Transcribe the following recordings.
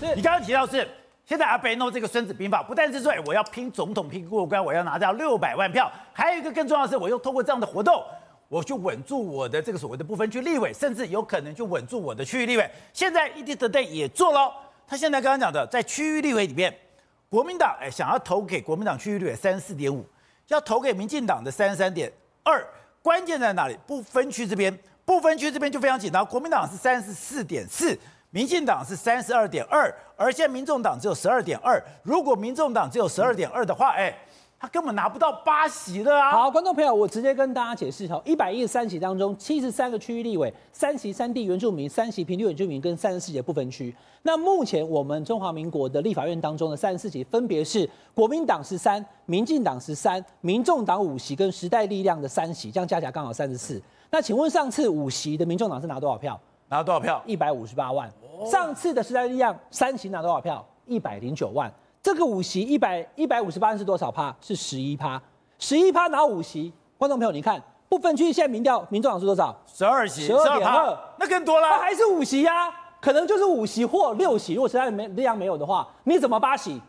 你刚刚提到是，现在阿北弄这个孙子兵法，不但是说我要拼总统拼过关，我要拿到六百万票，还有一个更重要的是，我又通过这样的活动，我去稳住我的这个所谓的不分区立委，甚至有可能就稳住我的区域立委。现在 ETtoday 也做了，他现在刚刚讲的，在区域立委里面，国民党哎想要投给国民党区域立委三十四点五，要投给民进党的三十三点二，关键在哪里？不分区这边，不分区这边就非常紧张，国民党是三十四点四。民进党是三十二点二，而现在民众党只有十二点二。如果民众党只有十二点二的话，哎，他根本拿不到八席的啊！好，观众朋友，我直接跟大家解释哈，一百一十三席当中，七十三个区域立委，三席三地原住民，三席平地原住民，跟三十四席不分区。那目前我们中华民国的立法院当中的三十四席，分别是国民党十三，民进党十三，民众党五席，跟时代力量的三席，这样加起来刚好三十四。那请问上次五席的民众党是拿多少票？拿多少票？一百五十八万。上次的时代力量三席拿多少票？一百零九万。这个五席一百一百五十八万是多少趴？是十一趴。十一趴拿五席，观众朋友，你看不分区现在民调，民众党是多少？十二席，十二点二，那更多了。那还是五席呀、啊？可能就是五席或六席。如果时代力量没有的话，你怎么八席？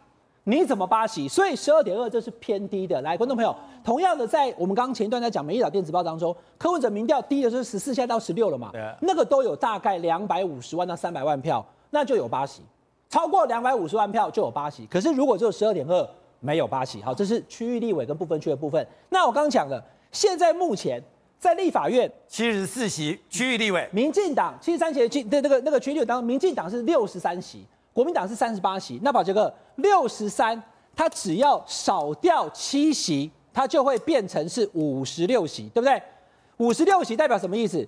你怎么八席？所以十二点二这是偏低的。来，观众朋友，同样的，在我们刚刚前一段在讲《美丽岛电子报》当中，柯文哲民调低的是十四，现在到十六了嘛？对。那个都有大概两百五十万到三百万票，那就有八席。超过两百五十万票就有八席。可是如果只有十二点二，没有八席。好，这是区域立委跟不分区的部分。那我刚刚讲了，现在目前在立法院七十四席区域立委，民进党七十三席的那个那个区域当中，民进党是六十三席。国民党是三十八席，那宝杰哥六十三，他只要少掉七席，他就会变成是五十六席，对不对？五十六席代表什么意思？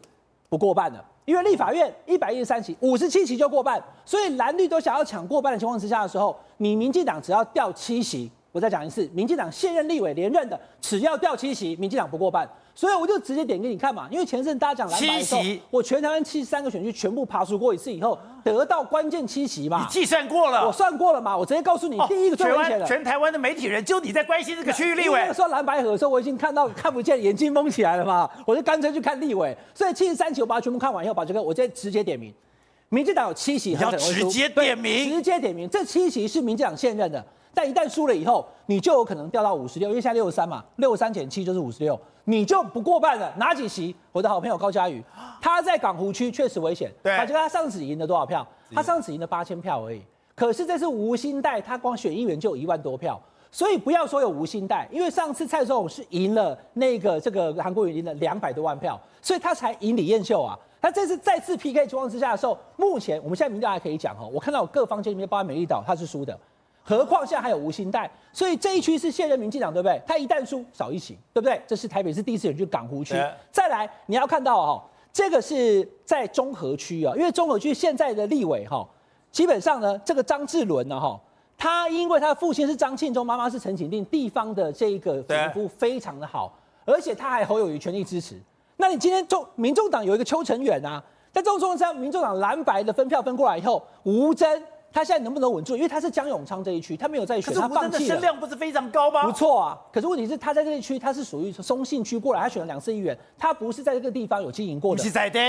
不过半了，因为立法院一百一十三席，五十七席就过半，所以蓝绿都想要抢过半的情况之下的时候，你民进党只要掉七席，我再讲一次，民进党现任立委连任的只要掉七席，民进党不过半。所以我就直接点给你看嘛，因为前阵大家讲蓝白的时候，我全台湾七十三个选区全部爬出过一次以后，得到关键七席嘛。你计算过了？我算过了嘛，我直接告诉你，第一个最危险的，全台湾的媒体人就你在关心这个区域立委。说蓝白合的时候，我已经看到看不见，眼睛蒙起来了嘛，我就干脆去看立委。所以七十三席我把它全部看完以后，把这个，我直接直接点名，民进党有七席，要直接点名，直接点名，这七席是民进党现任的。但一旦输了以后，你就有可能掉到五十六，因为现在六十三嘛，六十三减七就是五十六，你就不过半了。哪几席？我的好朋友高嘉瑜，他在港湖区确实危险。对，他觉得他上次赢了多少票？他上次赢了八千票而已。可是这次吴欣岱，他光选议员就有一万多票，所以不要说有吴欣岱，因为上次蔡总统是赢了那个这个韩国瑜赢了两百多万票，所以他才赢李彦秀啊。他这次再次 PK 情况之下的时候，目前我们现在民调还可以讲哈，我看到各方间里面包括美丽岛，他是输的。何况现在还有吴欣岱，所以这一区是现任民进党，对不对？他一旦输少一席，对不对？这是台北市第四选区港湖区。再来，你要看到哈，这个是在中和区啊，因为中和区现在的立委哈，基本上呢，这个张志伦呢哈，他因为他的父亲是张庆忠，妈妈是陈景定，地方的这个贫富非常的好，而且他还侯友宜全力支持。那你今天中民众党有一个邱成远啊，在这种状况下，民众党蓝白的分票分过来以后，吴峥。他现在能不能稳住？因为他是江永昌这一区，他没有在选，他放弃了。可是声量不是非常高吗？不错啊，可是问题是，他在这一区，他是属于松信区过来，他选了两次议员，他不是在这个地方有经营过的，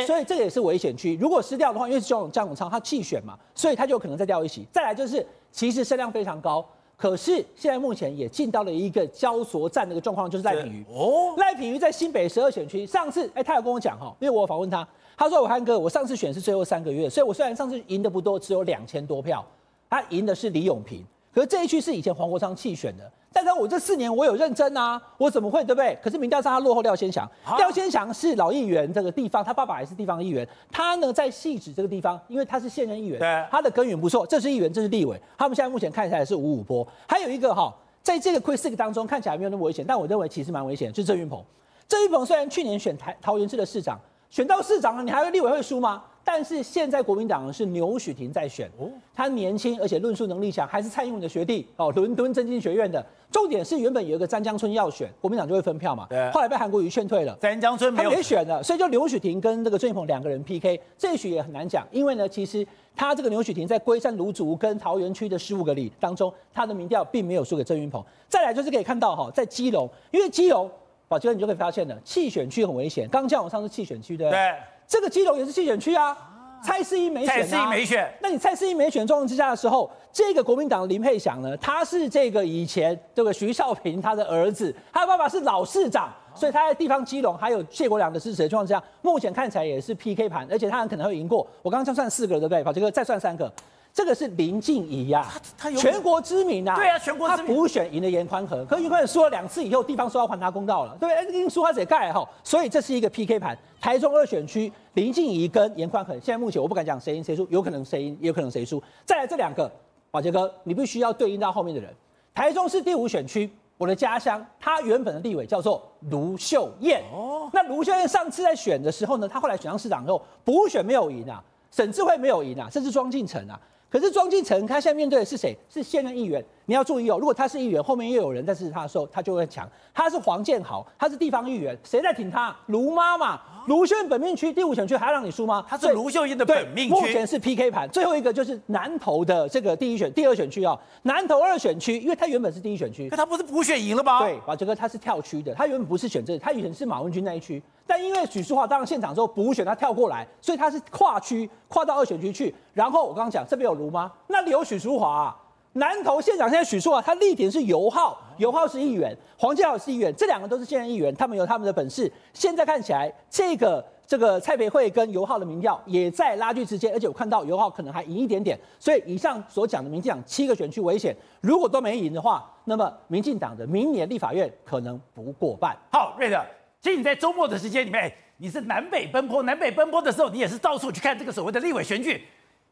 所以这也是危险区。如果失掉的话，因为是江永江永昌他弃选嘛，所以他就可能再掉一席。再来就是，其实声量非常高，可是现在目前也进到了一个焦灼战的一个状况，就是赖品妤。哦，赖品妤在新北十二选区，上次哎，他有跟我讲哈，因为我有访问他，他说武汉哥，我上次选是最后三个月，所以我虽然上次赢的不多，只有两千多票。他赢的是李永平，可是这一区是以前黄国昌弃选的。但是我这四年我有认真啊，我怎么会对不对？可是民调上他落后廖先祥，廖先祥是老议员这个地方，他爸爸也是地方议员，他呢在汐止这个地方，因为他是现任议员，他的根源不错。这是议员，这是立委，他们现在目前看起来是五五波。还有一个哈，在这个 Quick 当中看起来没有那么危险，但我认为其实蛮危险，就是郑运鹏。郑运鹏虽然去年选台桃园市的市长，选到市长了，你还会立委会输吗？但是现在国民党是牛许廷在选，他年轻而且论述能力强，还是蔡英文的学弟哦，伦敦政经学院的。重点是原本有一个詹江村要选，国民党就会分票嘛，对。后来被韩国瑜劝退了，詹江村没有他没选了，所以就刘许廷跟这个郑云鹏两个人 PK，这一局也很难讲，因为呢，其实他这个刘许婷在龟山芦竹跟桃园区的十五个里当中，他的民调并没有输给郑云鹏。再来就是可以看到哈，在基隆，因为基隆，宝杰哥你就可以发现了，弃选区很危险。刚刚讲我上次弃选区对不对？对。这个基隆也是弃选区啊，蔡适一没选，蔡适一没选。那你蔡适一没选状况之下的时候，这个国民党林佩祥呢，他是这个以前这个徐少平他的儿子，他的爸爸是老市长，所以他在地方基隆还有谢国良的支持的状况之下，目前看起来也是 PK 盘，而且他很可能会赢过。我刚刚就算四个了，对不对？好，这个再算三个。这个是林静怡呀，他他全国知名啊，对啊，全国知名。他补选赢了颜宽和，可颜宽和输了两次以后，地方说要还他公道了，对不对？一定输他得盖哈，所以这是一个 PK 盘。台中二选区，林静怡跟颜宽和，现在目前我不敢讲谁赢谁输，有可能谁赢，也有可能谁输。再来这两个，宝杰哥，你必须要对应到后面的人。台中市第五选区，我的家乡，他原本的立委叫做卢秀燕。哦，那卢秀燕上次在选的时候呢，她后来选上市长之后，补选没有赢啊，沈智慧没有赢啊，甚至庄敬诚啊。可是庄敬诚他现在面对的是谁？是现任议员。你要注意哦，如果他是议员，后面又有人在支持他的时候，他就会强。他是黄建豪，他是地方议员，谁在挺他？卢妈妈，卢秀燕本命区第五选区还要让你输吗？他是卢秀燕的本命区。目前是 PK 盘，最后一个就是南投的这个第一选、第二选区啊、哦。南投二选区，因为他原本是第一选区，可他不是补选赢了吗？对，啊，这个他是跳区的，他原本不是选这个，他以前是马文君那一区。但因为许淑华当了县长之后补选，他跳过来，所以他是跨区跨到二选区去。然后我刚刚讲这边有卢吗？那里有许淑华、啊。南投县长现在许淑啊，他力挺是游浩，游浩是议员，黄建豪是议员，这两个都是现任议员，他们有他们的本事。现在看起来，这个这个蔡培慧跟游浩的民调也在拉锯之间，而且我看到游浩可能还赢一点点。所以以上所讲的民进党七个选区危险，如果都没赢的话，那么民进党的明年立法院可能不过半。好，瑞德。其实你在周末的时间里面，你是南北奔波，南北奔波的时候，你也是到处去看这个所谓的立委选举。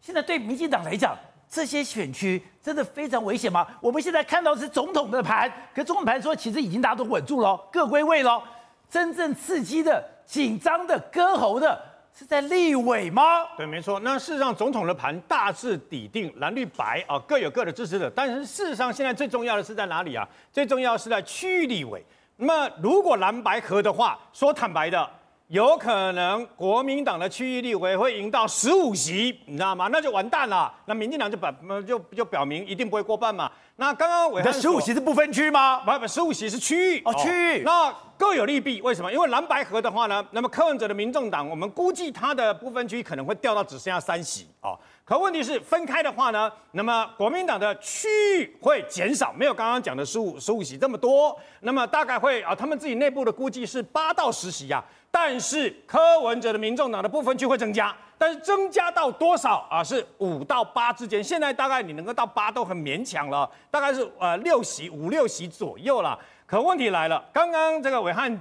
现在对民进党来讲，这些选区真的非常危险吗？我们现在看到是总统的盘，可总统盘说其实已经大家都稳住了，各归位了。真正刺激的、紧张的、割喉的是在立委吗？对，没错。那事实上，总统的盘大致底定，蓝绿白啊各有各的支持者。但是事实上，现在最重要的是在哪里啊？最重要的是在区域立委。那么，如果蓝白合的话，说坦白的，有可能国民党的区域立委会赢到十五席，你知道吗？那就完蛋了。那民进党就表就就表明一定不会过半嘛。那刚刚暐瀚，十五席是不分区吗？不不，十五席是区域哦，区域。那各有利弊，为什么？因为蓝白河的话呢，那么柯文哲的民众党，我们估计他的不分区可能会掉到只剩下三席哦。可问题是分开的话呢，那么国民党的区域会减少，没有刚刚讲的十五十五席这么多，那么大概会啊，他们自己内部的估计是八到十席啊。但是柯文哲的民众党的部分区会增加，但是增加到多少啊？是五到八之间。现在大概你能够到八都很勉强了，大概是呃六席五六席左右了。可问题来了，刚刚这个伟汉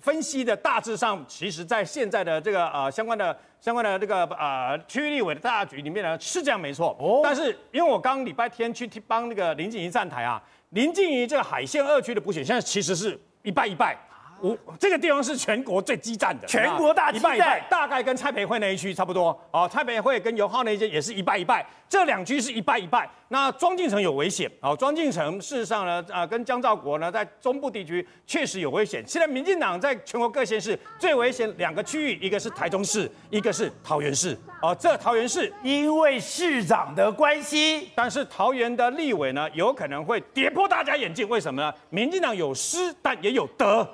分析的大致上，其实在现在的这个呃相关的。相关的这个呃区立委的大局里面呢，是这样没错。哦。但是因为我刚礼拜天去帮那个林静怡站台啊，林静怡这个海线二区的补选，现在其实是一败一败。我这个地方是全国最激战的，全国大激战，大概跟蔡培慧那一区差不多哦。蔡培慧跟尤浩那一区也是一败一败，这两区是一败一败。那庄敬诚有危险哦，庄敬诚事实上呢，啊，跟江兆国呢，在中部地区确实有危险。现在民进党在全国各县市最危险两个区域，一个是台中市，一个是桃园市。哦，这桃园市因为市长的关系，但是桃园的立委呢，有可能会跌破大家眼镜。为什么呢？民进党有失，但也有得。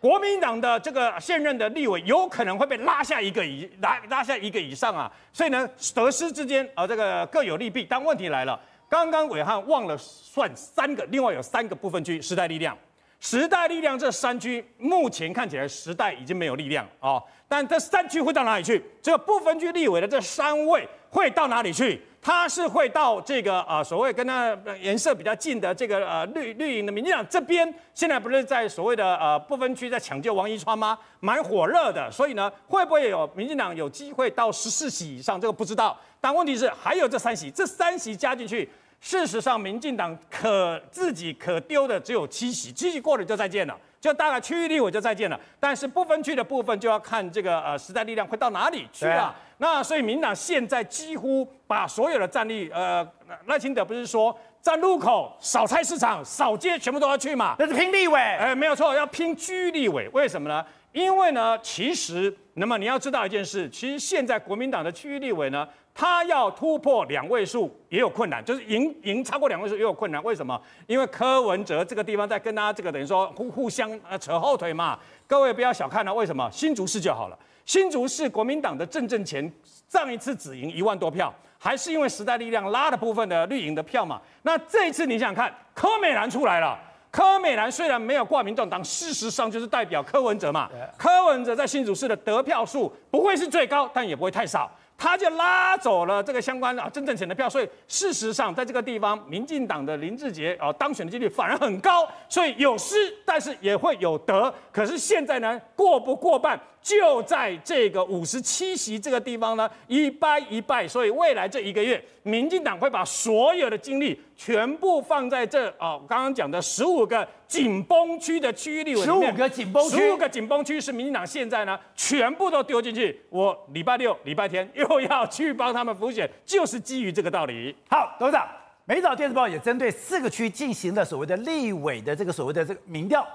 国民党的这个现任的立委有可能会被拉下一个以拉拉下一个以上啊，所以呢，得失之间啊，这个各有利弊。但问题来了，刚刚伟汉忘了算三个，另外有三个部分区，时代力量，时代力量这三区目前看起来时代已经没有力量啊，但这三区会到哪里去？这个不分区立委的这三位会到哪里去？他是会到这个啊，所谓跟他颜色比较近的这个呃绿绿营的民进党这边，现在不是在所谓的呃不分区在抢救王一川吗？蛮火热的，所以呢，会不会有民进党有机会到十四席以上？这个不知道。但问题是还有这三席，这三席加进去，事实上民进党可自己可丢的只有七席，七席过了就再见了。就大概区域立委就再见了，但是不分区的部分就要看这个呃时代力量会到哪里去了。啊、那所以民党现在几乎把所有的战力，呃赖清德不是说站路口、扫菜市场、扫街全部都要去嘛？那是拼立委，哎，没有错，要拼区域立委。为什么呢？因为呢，其实那么你要知道一件事，其实现在国民党的区域立委呢。他要突破两位数也有困难，就是赢赢超过两位数也有困难。为什么？因为柯文哲这个地方在跟大家这个等于说互互相呃扯后腿嘛。各位不要小看了，为什么？新竹市就好了。新竹市国民党的郑正前上一次只赢一万多票，还是因为时代力量拉的部分的绿营的票嘛？那这一次你想想看，柯美兰出来了。柯美兰虽然没有挂民众党，事实上就是代表柯文哲嘛。柯文哲在新竹市的得票数不会是最高，但也不会太少。他就拉走了这个相关啊，真正钱的票，所以事实上在这个地方，民进党的林志杰啊当选的几率反而很高，所以有失，但是也会有得。可是现在呢，过不过半就在这个五十七席这个地方呢，一败一败。所以未来这一个月，民进党会把所有的精力全部放在这啊，刚刚讲的十五个紧绷区的区域里面，十五个紧绷区，十五个紧绷区是民进党现在呢全部都丢进去。我礼拜六、礼拜天又要去帮他们辅选，就是基于这个道理。好，董事长，美早电子报也针对四个区进行了所谓的立委的这个所谓的这个民调，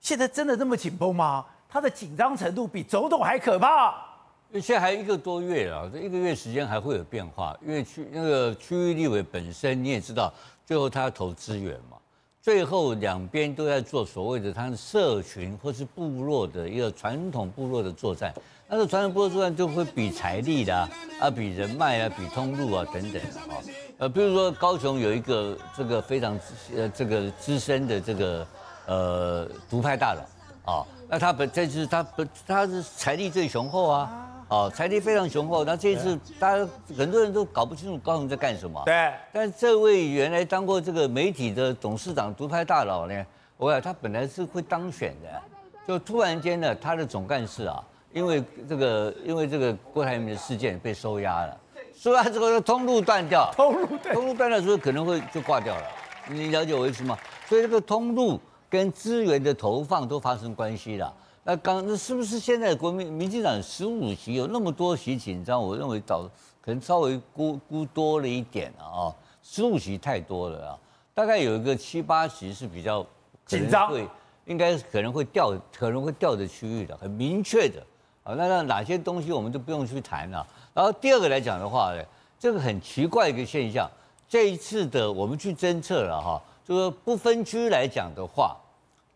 现在真的这么紧绷吗？他的紧张程度比总统还可怕。现在还一个多月了，这一个月时间还会有变化，因为区那个区域立委本身你也知道，最后他要投资源嘛，最后两边都在做所谓的他的社群或是部落的一个传统部落的作战，那个传统部落作战就会比财力的啊，啊比人脉啊，比通路啊等等啊，呃，比如说高雄有一个这个非常呃这个资深的这个呃独派大佬啊。那他本这次他本他是财力最雄厚啊，哦，财力非常雄厚。那这一次大家很多人都搞不清楚高雄在干什么。对。但这位原来当过这个媒体的董事长、独派大佬呢，我想他本来是会当选的，就突然间呢，他的总干事啊，因为这个因为这个郭台铭的事件被收押了，收押之后通路断掉，通路通路断掉之后可能会就挂掉了。你了解我意思吗？所以这个通路。跟资源的投放都发生关系了。那刚那是不是现在国民民进党十五席有那么多席紧张？我认为倒可能稍微估估多了一点啊、哦。十五席太多了啊，大概有一个七八席是比较紧张，会应该可能会掉可能会掉的区域的，很明确的啊。那那哪些东西我们都不用去谈了。然后第二个来讲的话呢，这个很奇怪一个现象，这一次的我们去侦测了哈。就是不分区来讲的话，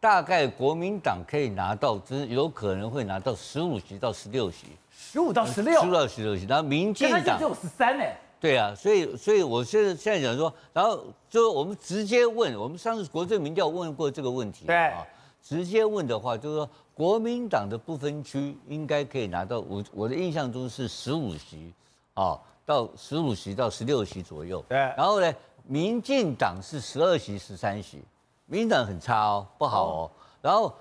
大概国民党可以拿到，只有可能会拿到十五席到十六席，十五到十六，十五到十六席。然后民进党只有十三呢。对啊，所以所以我现在现在讲说，然后就我们直接问，我们上次国政民调问过这个问题，对啊，直接问的话，就是说国民党的不分区应该可以拿到，我我的印象中是十五席，啊，到十五席到十六席左右。对，然后呢？民进党是十二席十三席，民进党很差哦，不好哦。然后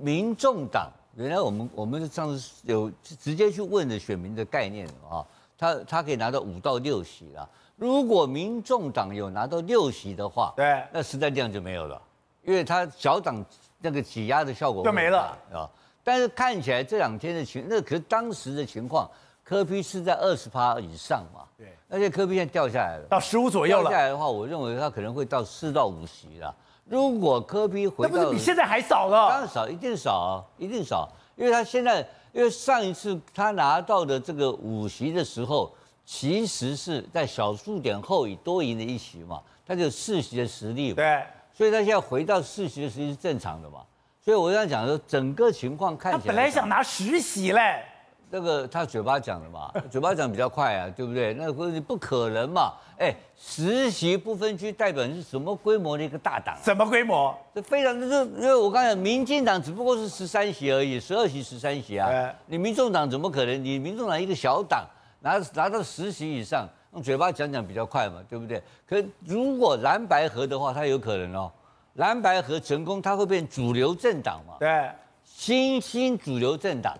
民众党，原来我们我们上次有直接去问的选民的概念啊，他他可以拿到五到六席了。如果民众党有拿到六席的话，对，那时代力量就没有了，因为他小党那个挤压的效果就没了啊。但是看起来这两天的情，那可是当时的情况。柯 P 是在二十趴以上嘛？对，而且柯 P 现在掉下来了，到十五左右了。掉下来的话，我认为他可能会到四到五席了。如果柯 P 回到，那不是比现在还少了？当然少，一定少啊，一定少。因为他现在，因为上一次他拿到的这个五席的时候，其实是在小数点后以多赢了一席嘛，他就四席的实力嘛。对，所以他现在回到四席的实力是正常的嘛。所以我想讲说，整个情况看起来，他本来想拿十席嘞。那个他嘴巴讲的嘛，嘴巴讲比较快啊，对不对？那个不可能嘛，哎，十席不分区代表是什么规模的一个大党？什么规模？这非常就是，因为我刚才民进党只不过是十三席而已，十二席十三席啊，对你民众党怎么可能？你民众党一个小党拿拿到十席以上，用嘴巴讲讲比较快嘛，对不对？可如果蓝白合的话，他有可能哦，蓝白合成功，它会变主流政党嘛？对，新兴主流政党。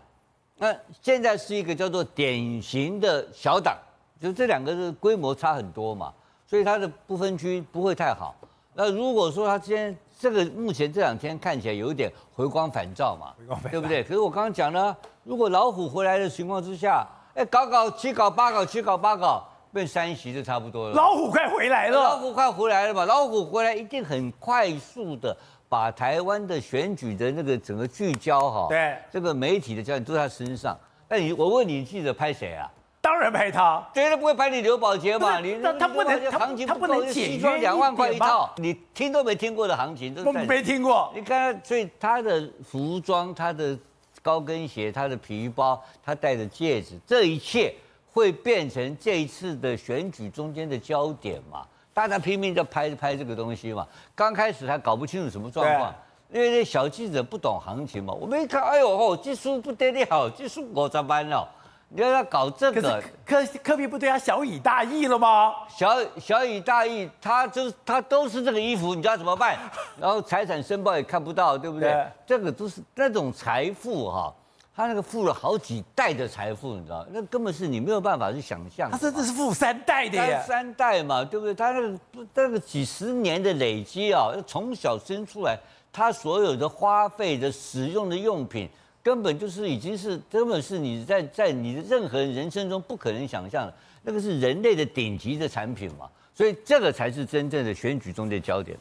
那现在是一个叫做典型的小党，就这两个是规模差很多嘛，所以它的不分区不会太好。那如果说它今天这个目前这两天看起来有一点回光返照嘛，对不对？可是我刚刚讲了，如果老虎回来的情况之下，哎，搞搞七搞八搞七搞八搞，变三席就差不多了。老虎快回来了，老虎快回来了嘛，老虎回来一定很快速的。把台湾的选举的那个整个聚焦哈，对，这个媒体的焦点都在他身上。那你我问你，记者拍谁啊？当然拍他，绝对不会拍你刘宝杰嘛。你他不能，行情不能西装两万块一套，你听都没听过的行情，都没听过。你看，所以他的服装、他的高跟鞋、他的皮包、他戴的戒指，这一切会变成这一次的选举中间的焦点嘛？大家拼命在拍拍这个东西嘛。刚开始还搞不清楚什么状况，因为那小记者不懂行情嘛。我们一看，哎呦哦，技术不得了好，技术我咋办了？你要要搞这个，科科比不对他小以大义了吗？小小以大义，他就是他都是这个衣服，你知道怎么办？然后财产申报也看不到，对不对？对这个都是那种财富哈，他那个富了好几代的财富，你知道，那根本是你没有办法去想象。他甚至是富三代的呀，三代嘛，对不对？他那个那个几十年的累积啊，从小生出来，他所有的花费的使用的用品。根本就是已经是，根本是你在在你的任何人生中不可能想象的，那个是人类的顶级的产品嘛，所以这个才是真正的选举中的焦点。